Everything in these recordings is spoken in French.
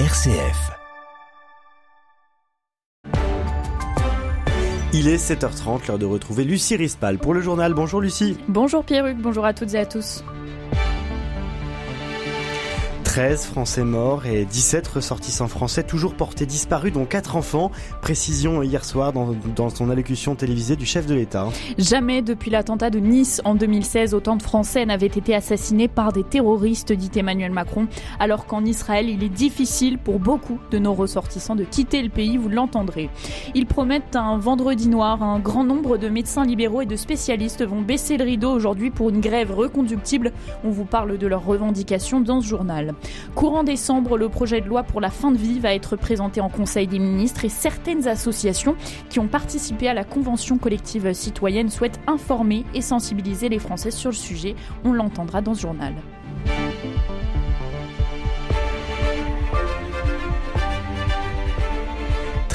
RCF. Il est 7h30, l'heure de retrouver Lucie Rispal pour le journal. Bonjour Lucie. Bonjour Pierruc, bonjour à toutes et à tous. 13 Français morts et 17 ressortissants français toujours portés disparus, dont 4 enfants. Précision hier soir dans, dans son allocution télévisée du chef de l'État. Jamais depuis l'attentat de Nice en 2016, autant de Français n'avaient été assassinés par des terroristes, dit Emmanuel Macron. Alors qu'en Israël, il est difficile pour beaucoup de nos ressortissants de quitter le pays, vous l'entendrez. Ils promettent un vendredi noir. Un grand nombre de médecins libéraux et de spécialistes vont baisser le rideau aujourd'hui pour une grève reconductible. On vous parle de leurs revendications dans ce journal. Courant décembre, le projet de loi pour la fin de vie va être présenté en Conseil des ministres et certaines associations qui ont participé à la Convention collective citoyenne souhaitent informer et sensibiliser les Français sur le sujet. On l'entendra dans ce journal.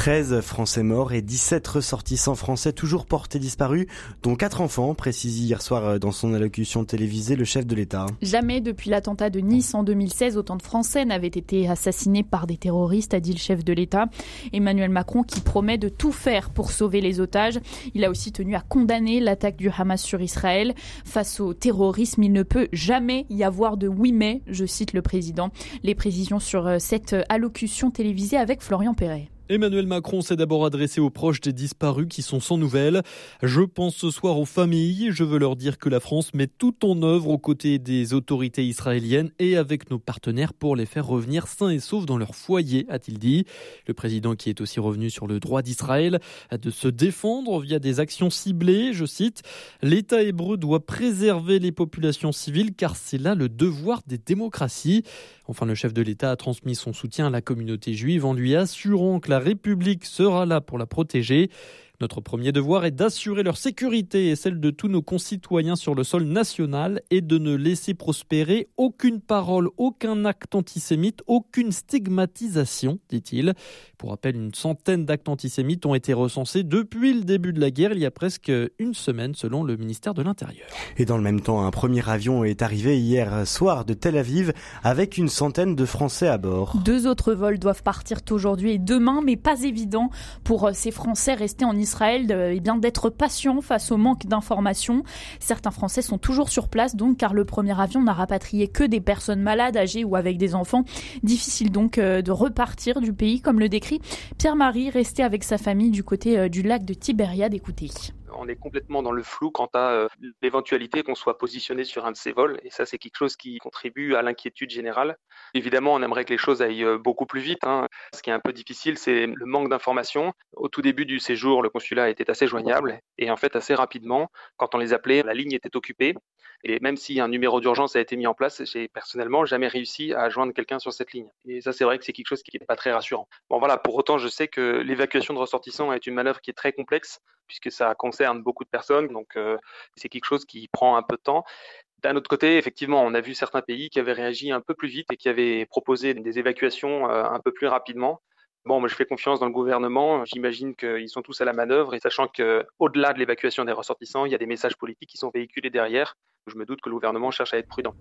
13 Français morts et 17 ressortissants français toujours portés disparus, dont 4 enfants, précise hier soir euh, dans son allocution télévisée le chef de l'État. Jamais depuis l'attentat de Nice en 2016, autant de Français n'avaient été assassinés par des terroristes, a dit le chef de l'État. Emmanuel Macron qui promet de tout faire pour sauver les otages. Il a aussi tenu à condamner l'attaque du Hamas sur Israël. Face au terrorisme, il ne peut jamais y avoir de oui mais, je cite le président. Les précisions sur euh, cette allocution télévisée avec Florian Perret. Emmanuel Macron s'est d'abord adressé aux proches des disparus qui sont sans nouvelles. Je pense ce soir aux familles. Je veux leur dire que la France met tout en œuvre aux côtés des autorités israéliennes et avec nos partenaires pour les faire revenir sains et saufs dans leur foyer, a-t-il dit. Le président qui est aussi revenu sur le droit d'Israël de se défendre via des actions ciblées, je cite, l'État hébreu doit préserver les populations civiles car c'est là le devoir des démocraties. Enfin, le chef de l'État a transmis son soutien à la communauté juive en lui assurant que la République sera là pour la protéger. Notre premier devoir est d'assurer leur sécurité et celle de tous nos concitoyens sur le sol national et de ne laisser prospérer aucune parole, aucun acte antisémite, aucune stigmatisation, dit-il. Pour rappel, une centaine d'actes antisémites ont été recensés depuis le début de la guerre, il y a presque une semaine, selon le ministère de l'Intérieur. Et dans le même temps, un premier avion est arrivé hier soir de Tel Aviv avec une centaine de Français à bord. Deux autres vols doivent partir aujourd'hui et demain, mais pas évident pour ces Français restés en Israël Israël eh bien d'être patient face au manque d'informations. Certains Français sont toujours sur place donc car le premier avion n'a rapatrié que des personnes malades, âgées ou avec des enfants. Difficile donc euh, de repartir du pays comme le décrit Pierre-Marie resté avec sa famille du côté euh, du lac de Tibériade. Écoutez on est complètement dans le flou quant à euh, l'éventualité qu'on soit positionné sur un de ces vols. Et ça, c'est quelque chose qui contribue à l'inquiétude générale. Évidemment, on aimerait que les choses aillent euh, beaucoup plus vite. Hein. Ce qui est un peu difficile, c'est le manque d'informations. Au tout début du séjour, le consulat était assez joignable. Et en fait, assez rapidement, quand on les appelait, la ligne était occupée. Et même si un numéro d'urgence a été mis en place, j'ai personnellement jamais réussi à joindre quelqu'un sur cette ligne. Et ça, c'est vrai que c'est quelque chose qui n'est pas très rassurant. Bon, voilà, pour autant, je sais que l'évacuation de ressortissants est une manœuvre qui est très complexe, puisque ça concerne beaucoup de personnes. Donc, euh, c'est quelque chose qui prend un peu de temps. D'un autre côté, effectivement, on a vu certains pays qui avaient réagi un peu plus vite et qui avaient proposé des évacuations euh, un peu plus rapidement. Bon, moi, je fais confiance dans le gouvernement. J'imagine qu'ils sont tous à la manœuvre et sachant qu'au-delà de l'évacuation des ressortissants, il y a des messages politiques qui sont véhiculés derrière. Je me doute que le gouvernement cherche à être prudent.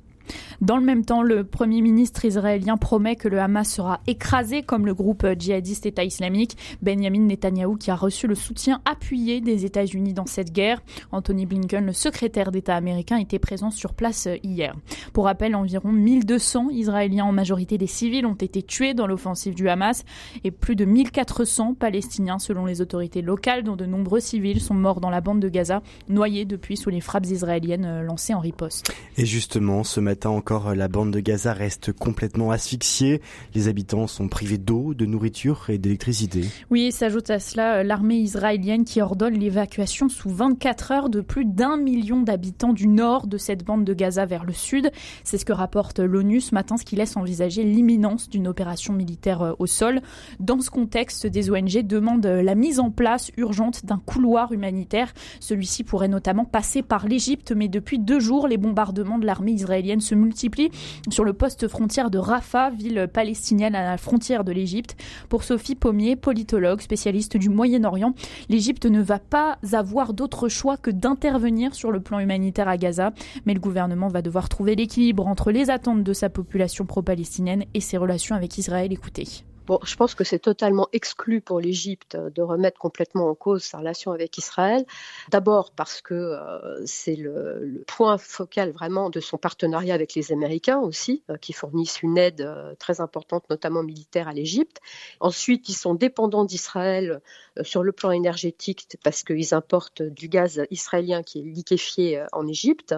Dans le même temps, le Premier ministre israélien promet que le Hamas sera écrasé comme le groupe djihadiste État islamique. Benjamin Netanyahou qui a reçu le soutien appuyé des États-Unis dans cette guerre. Anthony Blinken, le secrétaire d'État américain, était présent sur place hier. Pour rappel, environ 1200 Israéliens, en majorité des civils, ont été tués dans l'offensive du Hamas et plus de 1400 Palestiniens selon les autorités locales, dont de nombreux civils sont morts dans la bande de Gaza, noyés depuis sous les frappes israéliennes lancées en riposte. Et justement, ce matin encore, la bande de Gaza reste complètement asphyxiée. Les habitants sont privés d'eau, de nourriture et d'électricité. Oui, s'ajoute à cela euh, l'armée israélienne qui ordonne l'évacuation sous 24 heures de plus d'un million d'habitants du nord de cette bande de Gaza vers le sud. C'est ce que rapporte l'ONU ce matin, ce qui laisse envisager l'imminence d'une opération militaire euh, au sol. Dans ce contexte, des ONG demandent la mise en place urgente d'un couloir humanitaire. Celui-ci pourrait notamment passer par l'Égypte, mais depuis deux jours, les bombardements de l'armée israélienne se multiplient sur le poste frontière de Rafah, ville palestinienne à la frontière de l'Égypte. Pour Sophie Pommier, politologue, spécialiste du Moyen-Orient, l'Égypte ne va pas avoir d'autre choix que d'intervenir sur le plan humanitaire à Gaza, mais le gouvernement va devoir trouver l'équilibre entre les attentes de sa population pro-palestinienne et ses relations avec Israël. Écoutez je pense que c'est totalement exclu pour l'Égypte de remettre complètement en cause sa relation avec Israël. D'abord parce que euh, c'est le, point focal vraiment de son partenariat avec les Américains aussi, euh, qui fournissent une aide euh, très importante, notamment militaire, à l'Égypte. Ensuite, ils sont dépendants d'Israël sur le plan énergétique parce qu'ils importent du gaz israélien qui est liquéfié en Égypte.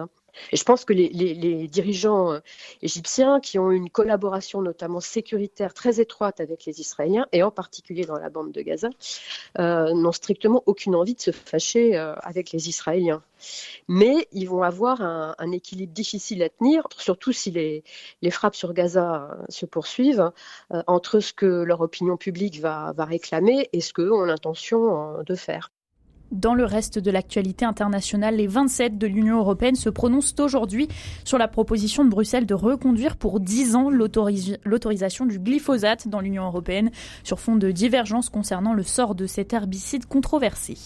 Et je pense que les, dirigeants euh, égyptiens qui ont une collaboration notamment sécuritaire très étroite avec les Israéliens, et en particulier dans la bande de Gaza, euh, n'ont strictement aucune envie de se fâcher euh, avec les Israéliens. Mais ils vont avoir un, équilibre difficile à tenir, surtout si les, frappes sur Gaza se poursuivent, entre ce que leur opinion publique va, va réclamer et ce qu'eux ont l'intention de faire. Dans le reste de l'actualité internationale, les 27 de l'Union européenne se prononcent aujourd'hui sur la proposition de Bruxelles de reconduire pour 10 ans l'autorisation du glyphosate dans l'Union européenne sur fond de divergences concernant le sort de cet herbicide controversé.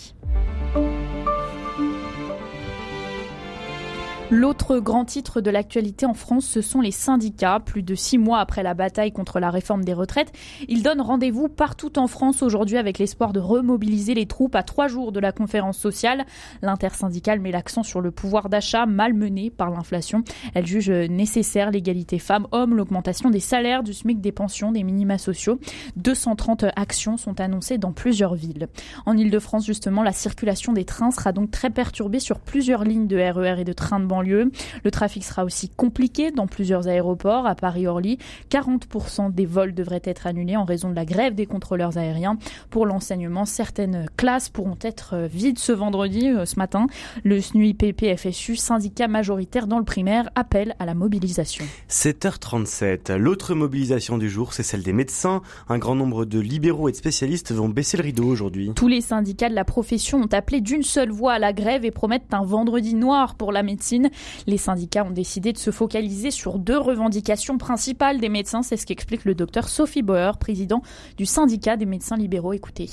L'autre grand titre de l'actualité en France, ce sont les syndicats. Plus de six mois après la bataille contre la réforme des retraites, ils donnent rendez-vous partout en France aujourd'hui avec l'espoir de remobiliser les troupes à trois jours de la conférence sociale. L'intersyndicale met l'accent sur le pouvoir d'achat malmené par l'inflation. Elle juge nécessaire l'égalité femmes-hommes, l'augmentation des salaires, du SMIC, des pensions, des minima sociaux. 230 actions sont annoncées dans plusieurs villes. En Ile-de-France, justement, la circulation des trains sera donc très perturbée sur plusieurs lignes de RER e et de trains de lieu. Le trafic sera aussi compliqué dans plusieurs aéroports. À Paris-Orly, 40% des vols devraient être annulés en raison de la grève des contrôleurs aériens. Pour l'enseignement, certaines classes pourront être vides ce vendredi, euh, ce matin. Le SNUIPP-FSU, syndicat majoritaire dans le primaire, appelle à la mobilisation. 7h37. L'autre mobilisation du jour, c'est celle des médecins. Un grand nombre de libéraux et de spécialistes vont baisser le rideau aujourd'hui. Tous les syndicats de la profession ont appelé d'une seule voix à la grève et promettent un vendredi noir pour la médecine. Les syndicats ont décidé de se focaliser sur deux revendications principales des médecins. C'est ce qu'explique le docteur Sophie Bauer, président du syndicat des médecins libéraux. Écoutez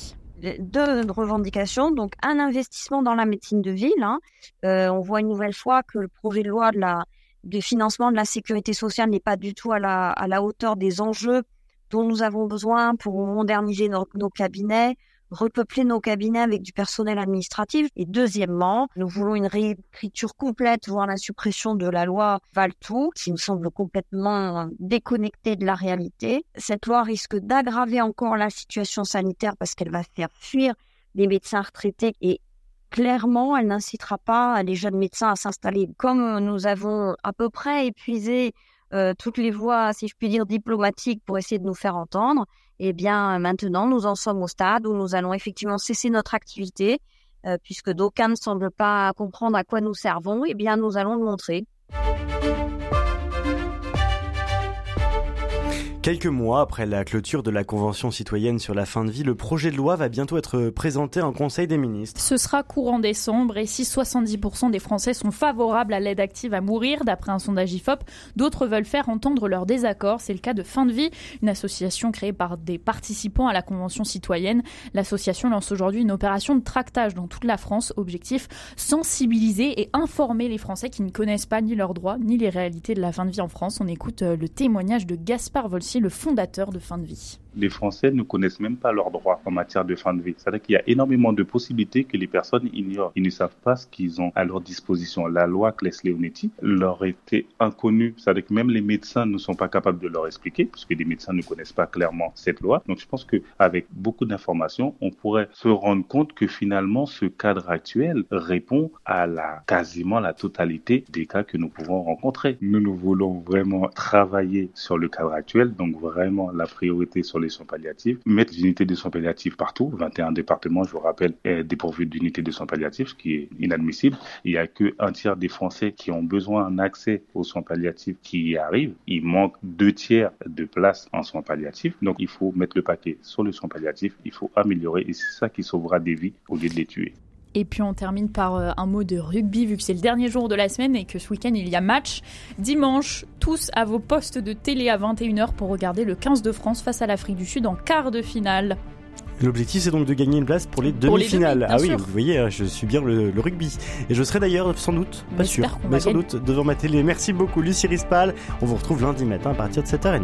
deux revendications. Donc, un investissement dans la médecine de ville. Hein. Euh, on voit une nouvelle fois que le projet de loi de, financement de la sécurité sociale n'est pas du tout à la hauteur des enjeux dont nous avons besoin pour moderniser nos cabinets, repeupler nos cabinets avec du personnel administratif. Et deuxièmement, nous voulons une réécriture complète, voire la suppression de la loi Valtou, qui nous semble complètement déconnectée de la réalité. Cette loi risque d'aggraver encore la situation sanitaire parce qu'elle va faire fuir les médecins retraités et clairement, elle n'incitera pas les jeunes médecins à s'installer. Comme nous avons à peu près épuisé euh, toutes les voies, si je puis dire, diplomatiques pour essayer de nous faire entendre, eh bien maintenant nous en sommes au stade où nous allons effectivement cesser notre activité, euh, puisque d'aucuns ne semblent pas comprendre à quoi nous servons, eh bien nous allons le montrer. Quelques mois après la clôture de la Convention citoyenne sur la fin de vie, le projet de loi va bientôt être présenté en Conseil des ministres. Ce sera courant décembre et si 70% des Français sont favorables à l'aide active à mourir, d'après un sondage IFOP, d'autres veulent faire entendre leur désaccord. C'est le cas de Fin de vie, une association créée par des participants à la Convention citoyenne. L'association lance aujourd'hui une opération de tractage dans toute la France. Objectif, sensibiliser et informer les Français qui ne connaissent pas ni leurs droits ni les réalités de la fin de vie en France. On écoute euh, le témoignage de Gaspard Volsi le fondateur de Fin de Vie les Français ne connaissent même pas leurs droits en matière de fin de vie. C'est-à-dire qu'il y a énormément de possibilités que les personnes ignorent. Ils ne savent pas ce qu'ils ont à leur disposition. La loi Claes-Leonetti leur était inconnue. C'est-à-dire que même les médecins ne sont pas capables de leur expliquer, puisque les médecins ne connaissent pas clairement cette loi. Donc je pense qu'avec beaucoup d'informations, on pourrait se rendre compte que finalement ce cadre actuel répond à la quasiment la totalité des cas que nous pouvons rencontrer. Nous, nous voulons vraiment travailler sur le cadre actuel, donc vraiment la priorité sur les soins palliatifs, mettre des unités de soins palliatifs partout, 21 départements, je vous rappelle, est dépourvu d'unités de soins palliatifs, ce qui est inadmissible. Il n'y a qu'un tiers des Français qui ont besoin d'un accès aux soins palliatifs qui y arrivent. Il manque deux tiers de places en soins palliatifs. Donc il faut mettre le paquet sur les soins palliatifs, il faut améliorer et c'est ça qui sauvera des vies au lieu de les tuer. Et puis on termine par euh, un mot de rugby, vu que c'est le dernier jour de la semaine et que ce week-end il y a match. Dimanche, tous à vos postes de télé à 21h pour regarder le 15 de France face à l'Afrique du Sud en quart de finale. L'objectif, c'est donc de gagner une place pour les demi-finales. ah oui, vous voyez, hein, je suis bien le, rugby. Et je serai d'ailleurs sans doute, pas sûr, mais sans doute devant ma télé. Merci beaucoup, Lucie Rispal. On vous retrouve lundi matin à partir de 7h30.